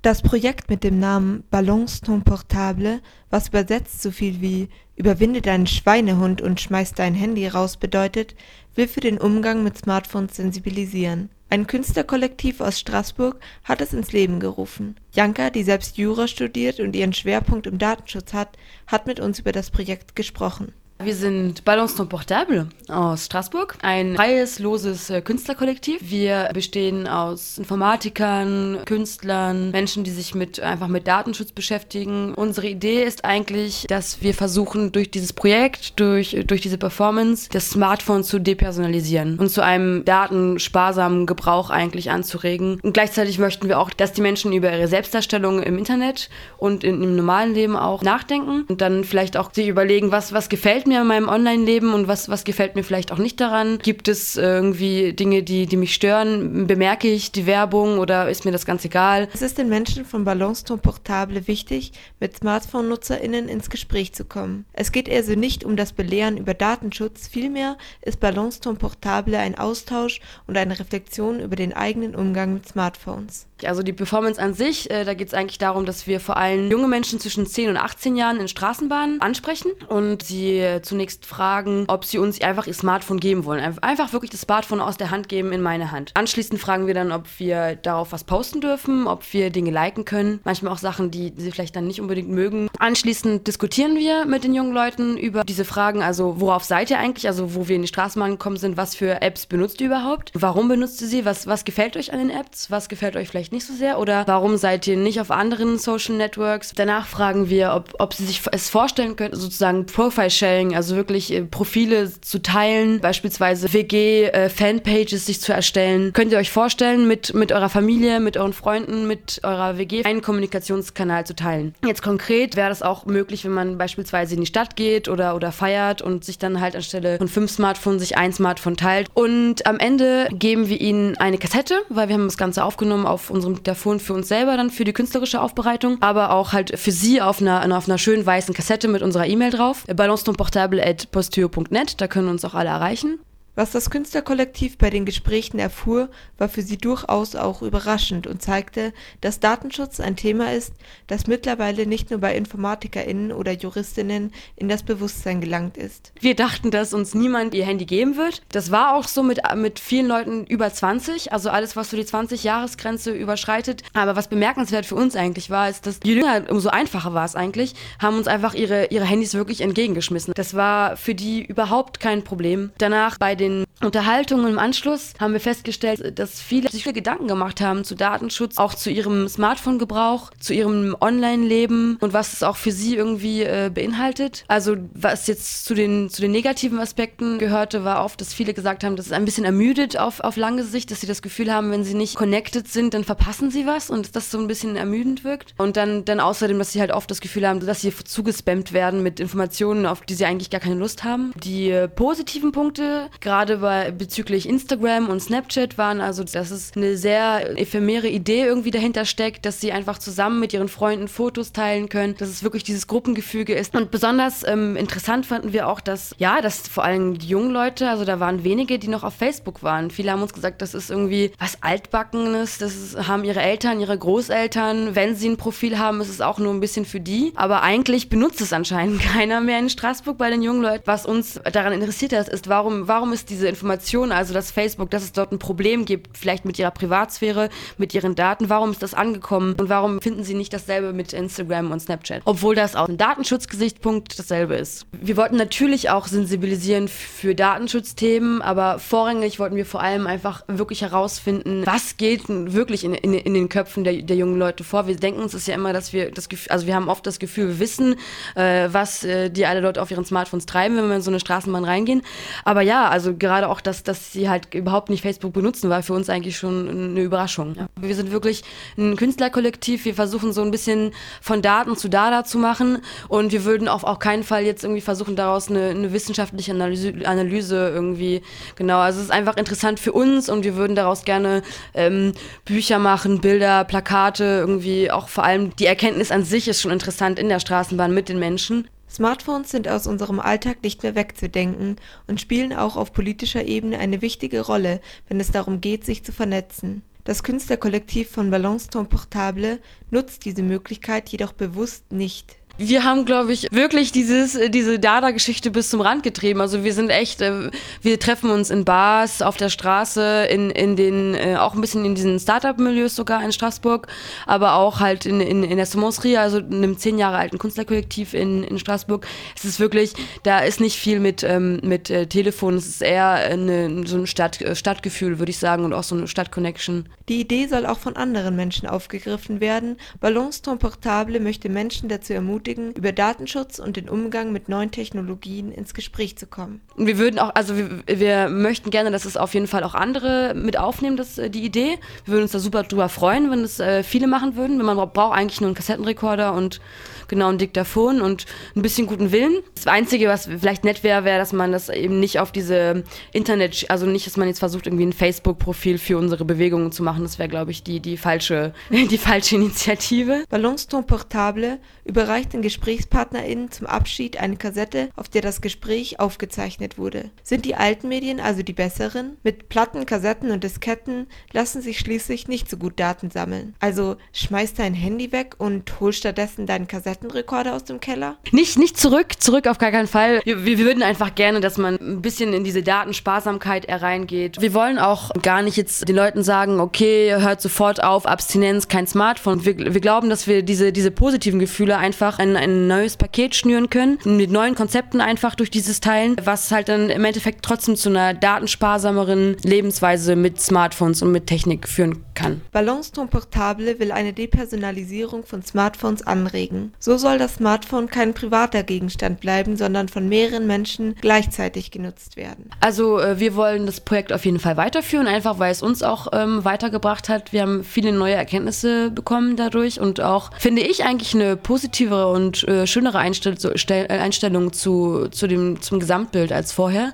Das Projekt mit dem Namen Balance ton portable, was übersetzt so viel wie Überwinde deinen Schweinehund und schmeiß dein Handy raus bedeutet, will für den Umgang mit Smartphones sensibilisieren. Ein Künstlerkollektiv aus Straßburg hat es ins Leben gerufen. Janka, die selbst Jura studiert und ihren Schwerpunkt im Datenschutz hat, hat mit uns über das Projekt gesprochen wir sind Balance non Portable aus Straßburg, ein freies, loses äh, Künstlerkollektiv. Wir bestehen aus Informatikern, Künstlern, Menschen, die sich mit einfach mit Datenschutz beschäftigen. Unsere Idee ist eigentlich, dass wir versuchen, durch dieses Projekt, durch, durch diese Performance, das Smartphone zu depersonalisieren und zu einem datensparsamen Gebrauch eigentlich anzuregen. Und gleichzeitig möchten wir auch, dass die Menschen über ihre Selbstdarstellung im Internet und in, im normalen Leben auch nachdenken und dann vielleicht auch sich überlegen, was, was gefällt mir in meinem Online-Leben und was, was gefällt mir vielleicht auch nicht daran? Gibt es irgendwie Dinge, die, die mich stören? Bemerke ich die Werbung oder ist mir das ganz egal? Es ist den Menschen von Balance Ton Portable wichtig, mit Smartphone-NutzerInnen ins Gespräch zu kommen. Es geht also nicht um das Belehren über Datenschutz, vielmehr ist Balance Ton Portable ein Austausch und eine Reflexion über den eigenen Umgang mit Smartphones. Also die Performance an sich, äh, da geht es eigentlich darum, dass wir vor allem junge Menschen zwischen 10 und 18 Jahren in Straßenbahnen ansprechen und sie äh, zunächst fragen, ob sie uns einfach ihr Smartphone geben wollen. Einfach wirklich das Smartphone aus der Hand geben in meine Hand. Anschließend fragen wir dann, ob wir darauf was posten dürfen, ob wir Dinge liken können. Manchmal auch Sachen, die sie vielleicht dann nicht unbedingt mögen. Anschließend diskutieren wir mit den jungen Leuten über diese Fragen, also worauf seid ihr eigentlich, also wo wir in die Straßenbahn gekommen sind, was für Apps benutzt ihr überhaupt? Warum benutzt ihr sie? Was, was gefällt euch an den Apps? Was gefällt euch vielleicht nicht so sehr? Oder warum seid ihr nicht auf anderen Social Networks? Danach fragen wir, ob, ob sie sich es vorstellen können, sozusagen Profile-Sharing also wirklich äh, Profile zu teilen, beispielsweise WG-Fanpages äh, sich zu erstellen. Könnt ihr euch vorstellen, mit, mit eurer Familie, mit euren Freunden, mit eurer WG einen Kommunikationskanal zu teilen? Jetzt konkret wäre das auch möglich, wenn man beispielsweise in die Stadt geht oder, oder feiert und sich dann halt anstelle von fünf Smartphones sich ein Smartphone teilt. Und am Ende geben wir ihnen eine Kassette, weil wir haben das Ganze aufgenommen auf unserem Diktaphon für uns selber dann für die künstlerische Aufbereitung, aber auch halt für sie auf einer, auf einer schönen weißen Kassette mit unserer E-Mail drauf. Balance ton portable portable.posteo.net, da können uns auch alle erreichen. Was das Künstlerkollektiv bei den Gesprächen erfuhr, war für sie durchaus auch überraschend und zeigte, dass Datenschutz ein Thema ist, das mittlerweile nicht nur bei InformatikerInnen oder JuristInnen in das Bewusstsein gelangt ist. Wir dachten, dass uns niemand ihr Handy geben wird. Das war auch so mit, mit vielen Leuten über 20, also alles, was so die 20-Jahres-Grenze überschreitet. Aber was bemerkenswert für uns eigentlich war, ist, dass je jünger, umso einfacher war es eigentlich, haben uns einfach ihre, ihre Handys wirklich entgegengeschmissen. Das war für die überhaupt kein Problem. Danach bei den den Unterhaltungen im Anschluss haben wir festgestellt, dass viele sich viele Gedanken gemacht haben zu Datenschutz, auch zu ihrem Smartphone-Gebrauch, zu ihrem Online-Leben und was es auch für sie irgendwie äh, beinhaltet. Also was jetzt zu den, zu den negativen Aspekten gehörte, war oft, dass viele gesagt haben, dass es ein bisschen ermüdet auf, auf lange Sicht, dass sie das Gefühl haben, wenn sie nicht connected sind, dann verpassen sie was und das so ein bisschen ermüdend wirkt. Und dann, dann außerdem, dass sie halt oft das Gefühl haben, dass sie zugespammt werden mit Informationen, auf die sie eigentlich gar keine Lust haben. Die äh, positiven Punkte, gerade gerade bei, bezüglich Instagram und Snapchat waren, also dass es eine sehr ephemere Idee irgendwie dahinter steckt, dass sie einfach zusammen mit ihren Freunden Fotos teilen können, dass es wirklich dieses Gruppengefüge ist. Und besonders ähm, interessant fanden wir auch, dass, ja, dass vor allem die jungen Leute, also da waren wenige, die noch auf Facebook waren. Viele haben uns gesagt, das ist irgendwie was Altbackenes, das ist, haben ihre Eltern, ihre Großeltern. Wenn sie ein Profil haben, ist es auch nur ein bisschen für die. Aber eigentlich benutzt es anscheinend keiner mehr in Straßburg bei den jungen Leuten. Was uns daran interessiert hat, ist, warum, warum ist diese Information, also dass Facebook, dass es dort ein Problem gibt, vielleicht mit ihrer Privatsphäre, mit ihren Daten, warum ist das angekommen und warum finden sie nicht dasselbe mit Instagram und Snapchat? Obwohl das aus einem Datenschutzgesichtspunkt dasselbe ist. Wir wollten natürlich auch sensibilisieren für Datenschutzthemen, aber vorrangig wollten wir vor allem einfach wirklich herausfinden, was geht wirklich in, in, in den Köpfen der, der, jungen Leute vor. Wir denken uns das ja immer, dass wir das Gefühl, also wir haben oft das Gefühl, wir wissen, äh, was äh, die alle dort auf ihren Smartphones treiben, wenn wir in so eine Straßenbahn reingehen. Aber ja, also gerade auch, dass, dass sie halt überhaupt nicht Facebook benutzen, war für uns eigentlich schon eine Überraschung. Ja. Wir sind wirklich ein Künstlerkollektiv. Wir versuchen so ein bisschen von Daten zu Dada zu machen und wir würden auf auch keinen Fall jetzt irgendwie versuchen, daraus eine, eine wissenschaftliche Analyse, Analyse, irgendwie, genau. Also es ist einfach interessant für uns und wir würden daraus gerne ähm, Bücher machen, Bilder, Plakate, irgendwie auch vor allem die Erkenntnis an sich ist schon interessant in der Straßenbahn mit den Menschen. Smartphones sind aus unserem Alltag nicht mehr wegzudenken und spielen auch auf politischer Ebene eine wichtige Rolle, wenn es darum geht, sich zu vernetzen. Das Künstlerkollektiv von Balance Ton Portable nutzt diese Möglichkeit jedoch bewusst nicht wir haben, glaube ich, wirklich dieses, äh, diese Dada-Geschichte bis zum Rand getrieben. Also wir sind echt, äh, wir treffen uns in Bars, auf der Straße, in, in den, äh, auch ein bisschen in diesen Startup-Milieus sogar in Straßburg, aber auch halt in, in, in der Semoncerie, also in einem zehn Jahre alten Künstlerkollektiv in, in Straßburg. Es ist wirklich, da ist nicht viel mit, ähm, mit äh, Telefon, es ist eher eine, so ein Stadt, Stadtgefühl, würde ich sagen, und auch so eine Stadtconnection. Die Idee soll auch von anderen Menschen aufgegriffen werden. Balance Ton Portable möchte Menschen dazu ermutigen, ermutigen, über Datenschutz und den Umgang mit neuen Technologien ins Gespräch zu kommen. Wir würden auch, also wir, wir möchten gerne, dass es auf jeden Fall auch andere mit aufnehmen, das, äh, die Idee. Wir würden uns da super drüber freuen, wenn es äh, viele machen würden. Man braucht eigentlich nur einen Kassettenrekorder und genau ein Diktaphon und ein bisschen guten Willen. Das Einzige, was vielleicht nett wäre, wäre, dass man das eben nicht auf diese Internet, also nicht, dass man jetzt versucht, irgendwie ein Facebook-Profil für unsere Bewegungen zu machen. Das wäre, glaube ich, die, die, falsche, die falsche Initiative. Ballonston Portable überreicht den GesprächspartnerInnen zum Abschied eine Kassette, auf der das Gespräch aufgezeichnet wurde. Sind die alten Medien also die besseren? Mit Platten, Kassetten und Disketten lassen sich schließlich nicht so gut Daten sammeln. Also schmeiß dein Handy weg und hol stattdessen deinen Kassetten Kassettenrekorder aus dem Keller? Nicht, nicht zurück, zurück auf gar keinen Fall. Wir, wir würden einfach gerne, dass man ein bisschen in diese Datensparsamkeit hereingeht. Wir wollen auch gar nicht jetzt den Leuten sagen, okay, hört sofort auf, Abstinenz, kein Smartphone. Wir, wir glauben, dass wir diese, diese positiven Gefühle einfach in ein neues Paket schnüren können, mit neuen Konzepten einfach durch dieses Teilen, was halt dann im Endeffekt trotzdem zu einer datensparsameren Lebensweise mit Smartphones und mit Technik führen kann. Balance Ton Portable will eine Depersonalisierung von Smartphones anregen. So soll das Smartphone kein privater Gegenstand bleiben, sondern von mehreren Menschen gleichzeitig genutzt werden. Also äh, wir wollen das Projekt auf jeden Fall weiterführen, einfach weil es uns auch ähm, weitergebracht hat. Wir haben viele neue Erkenntnisse bekommen dadurch und auch, finde ich, eigentlich eine positivere und äh, schönere Einstell äh, Einstellung zu, zu dem, zum Gesamtbild als vorher.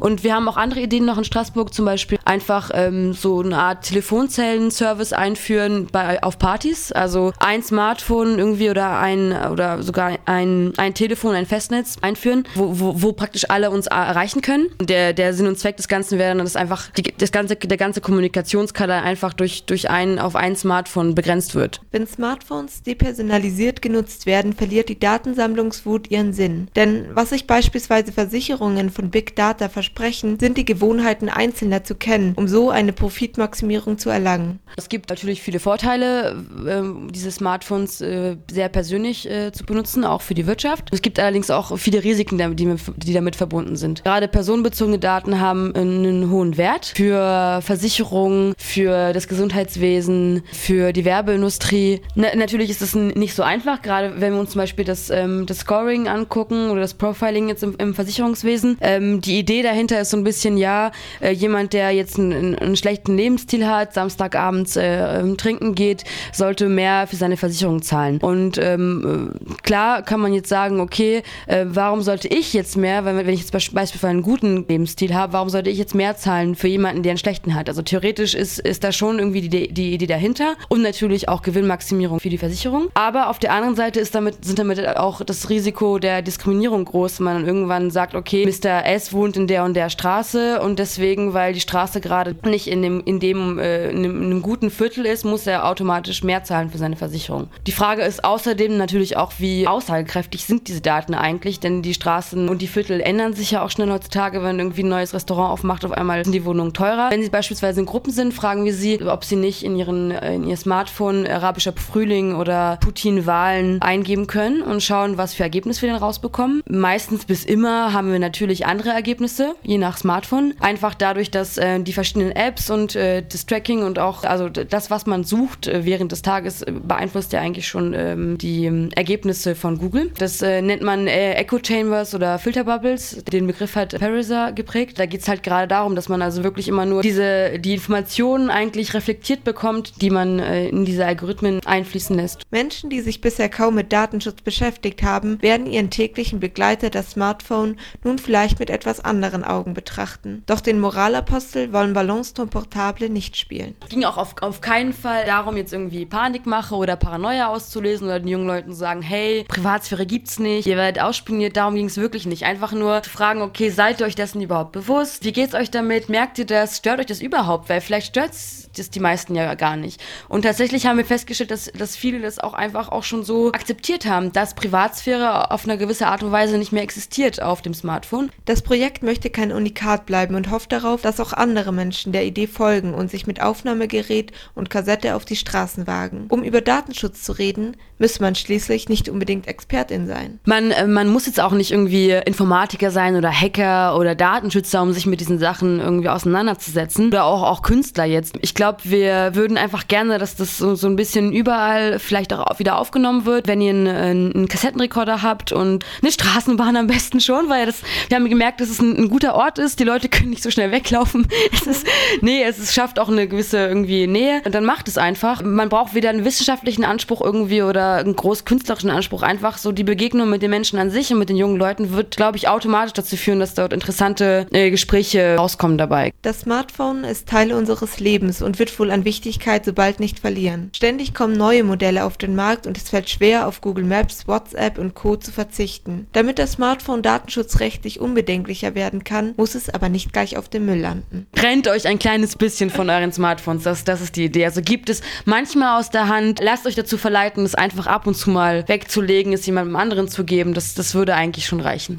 Und wir haben auch andere Ideen noch in Straßburg, zum Beispiel einfach ähm, so eine Art Telefonzellen-Service einführen bei, auf Partys. Also ein Smartphone irgendwie oder ein oder sogar ein, ein Telefon, ein Festnetz einführen, wo, wo, wo praktisch alle uns erreichen können. Der, der Sinn und Zweck des Ganzen wäre dann, dass einfach die, das ganze, der ganze Kommunikationskanal einfach durch, durch ein, auf ein Smartphone begrenzt wird. Wenn Smartphones depersonalisiert genutzt werden, verliert die Datensammlungswut ihren Sinn. Denn was sich beispielsweise Versicherungen von Big Data versprechen, sind die Gewohnheiten Einzelner zu kennen, um so eine Profitmaximierung zu erlangen. Es gibt natürlich viele Vorteile, äh, diese Smartphones äh, sehr persönlich äh, zu benutzen, auch für die Wirtschaft. Es gibt allerdings auch viele Risiken, die, damit verbunden sind. Gerade personenbezogene Daten haben einen hohen Wert für Versicherungen, für das Gesundheitswesen, für die Werbeindustrie. Na, natürlich ist das nicht so einfach, gerade wenn wir uns zum Beispiel das, ähm, das Scoring angucken oder das Profiling jetzt im, im Versicherungswesen. Ähm, die Idee dahinter ist so ein bisschen, ja, äh, jemand, der jetzt einen, einen, schlechten Lebensstil hat, Samstagabends äh, ähm, trinken geht, sollte mehr für seine Versicherung zahlen. Und ähm, klar kann man jetzt sagen, okay, äh, warum sollte ich jetzt mehr, wenn, wenn ich jetzt beispielsweise einen guten Lebensstil habe, warum sollte ich jetzt mehr zahlen für jemanden, der einen schlechten hat? Also theoretisch ist, ist da schon irgendwie die, die Idee dahinter und natürlich auch Gewinnmaximierung für die Versicherung. Aber auf der anderen Seite ist damit, sind damit auch das Risiko der Diskriminierung groß, wenn man irgendwann sagt, okay, Mr. S wohnt in der und der Straße und deswegen, weil die Straße gerade nicht in dem, in dem, äh, in einem, in einem guten Viertel ist, muss er automatisch mehr zahlen für seine Versicherung. Die Frage ist außerdem natürlich, auch, wie aussagekräftig sind diese Daten eigentlich, denn die Straßen und die Viertel ändern sich ja auch schnell heutzutage, wenn irgendwie ein neues Restaurant aufmacht, auf einmal sind die Wohnungen teurer. Wenn sie beispielsweise in Gruppen sind, fragen wir sie, ob sie nicht in, ihren, in ihr Smartphone arabischer Frühling oder Putin-Wahlen eingeben können und schauen, was für Ergebnisse wir denn rausbekommen. Meistens bis immer haben wir natürlich andere Ergebnisse, je nach Smartphone. Einfach dadurch, dass äh, die verschiedenen Apps und äh, das Tracking und auch, also das, was man sucht äh, während des Tages, äh, beeinflusst ja eigentlich schon ähm, die ähm, Ergebnisse von Google. Das äh, nennt man äh, Echo Chambers oder Filter Bubbles. Den Begriff hat Pariser geprägt. Da geht es halt gerade darum, dass man also wirklich immer nur diese, die Informationen eigentlich reflektiert bekommt, die man in diese Algorithmen einfließen lässt. Menschen, die sich bisher kaum mit Datenschutz beschäftigt haben, werden ihren täglichen Begleiter, das Smartphone, nun vielleicht mit etwas anderen Augen betrachten. Doch den Moralapostel wollen Balance Ton Portable nicht spielen. Es ging auch auf, auf keinen Fall darum, jetzt irgendwie Panikmache oder Paranoia auszulesen oder den jungen Leuten zu sagen, hey, Privatsphäre gibt's nicht, ihr werdet ausspioniert, darum ging es wirklich nicht. Einfach nur zu fragen, okay, seid ihr euch dessen überhaupt bewusst? Wie geht's euch damit? Merkt ihr das? Stört euch das überhaupt? Weil vielleicht stört's das die meisten ja gar nicht. Und tatsächlich haben wir festgestellt, dass, dass viele das auch einfach auch schon so akzeptiert haben, dass Privatsphäre auf eine gewisse Art und Weise nicht mehr existiert auf dem Smartphone. Das Projekt möchte kein Unikat bleiben und hofft darauf, dass auch andere Menschen der Idee folgen und sich mit Aufnahmegerät und Kassette auf die Straßen wagen. Um über Datenschutz zu reden, müsse man schließlich nicht unbedingt Expertin sein. Man, äh, man muss jetzt auch nicht irgendwie Informatiker sein oder Hacker oder Datenschützer, um sich mit diesen Sachen irgendwie auseinanderzusetzen. Oder auch, auch Künstler jetzt. Ich glaube, wir würden einfach gerne, dass das so, so ein bisschen überall vielleicht auch wieder aufgenommen wird. Wenn ihr einen, einen Kassettenrekorder habt und eine Straßenbahn am besten schon, weil das, wir haben gemerkt, dass es ein, ein guter Ort ist. Die Leute können nicht so schnell weglaufen. Es ist, nee, es ist, schafft auch eine gewisse irgendwie Nähe. Und dann macht es einfach. Man braucht weder einen wissenschaftlichen Anspruch irgendwie oder einen groß künstlerischen Anspruch. Einfach so die Begegnung mit den Menschen an sich und mit den jungen Leuten wird, glaube ich, automatisch dazu führen, dass dort interessante äh, Gespräche rauskommen dabei. Das Smartphone ist Teil unseres Lebens und wird wohl an Wichtigkeit so bald nicht verlieren. Ständig kommen neue Modelle auf den Markt und es fällt schwer, auf Google Maps, WhatsApp und Co. zu verzichten. Damit das Smartphone datenschutzrechtlich unbedenklicher werden kann, muss es aber nicht gleich auf dem Müll landen. Trennt euch ein kleines bisschen von euren Smartphones, das, das ist die Idee. Also gibt es manchmal aus der Hand, lasst euch dazu verleiten, es einfach ab und zu mal wegzulegen, es jemandem anderen zu geben. Das, das würde eigentlich schon reichen.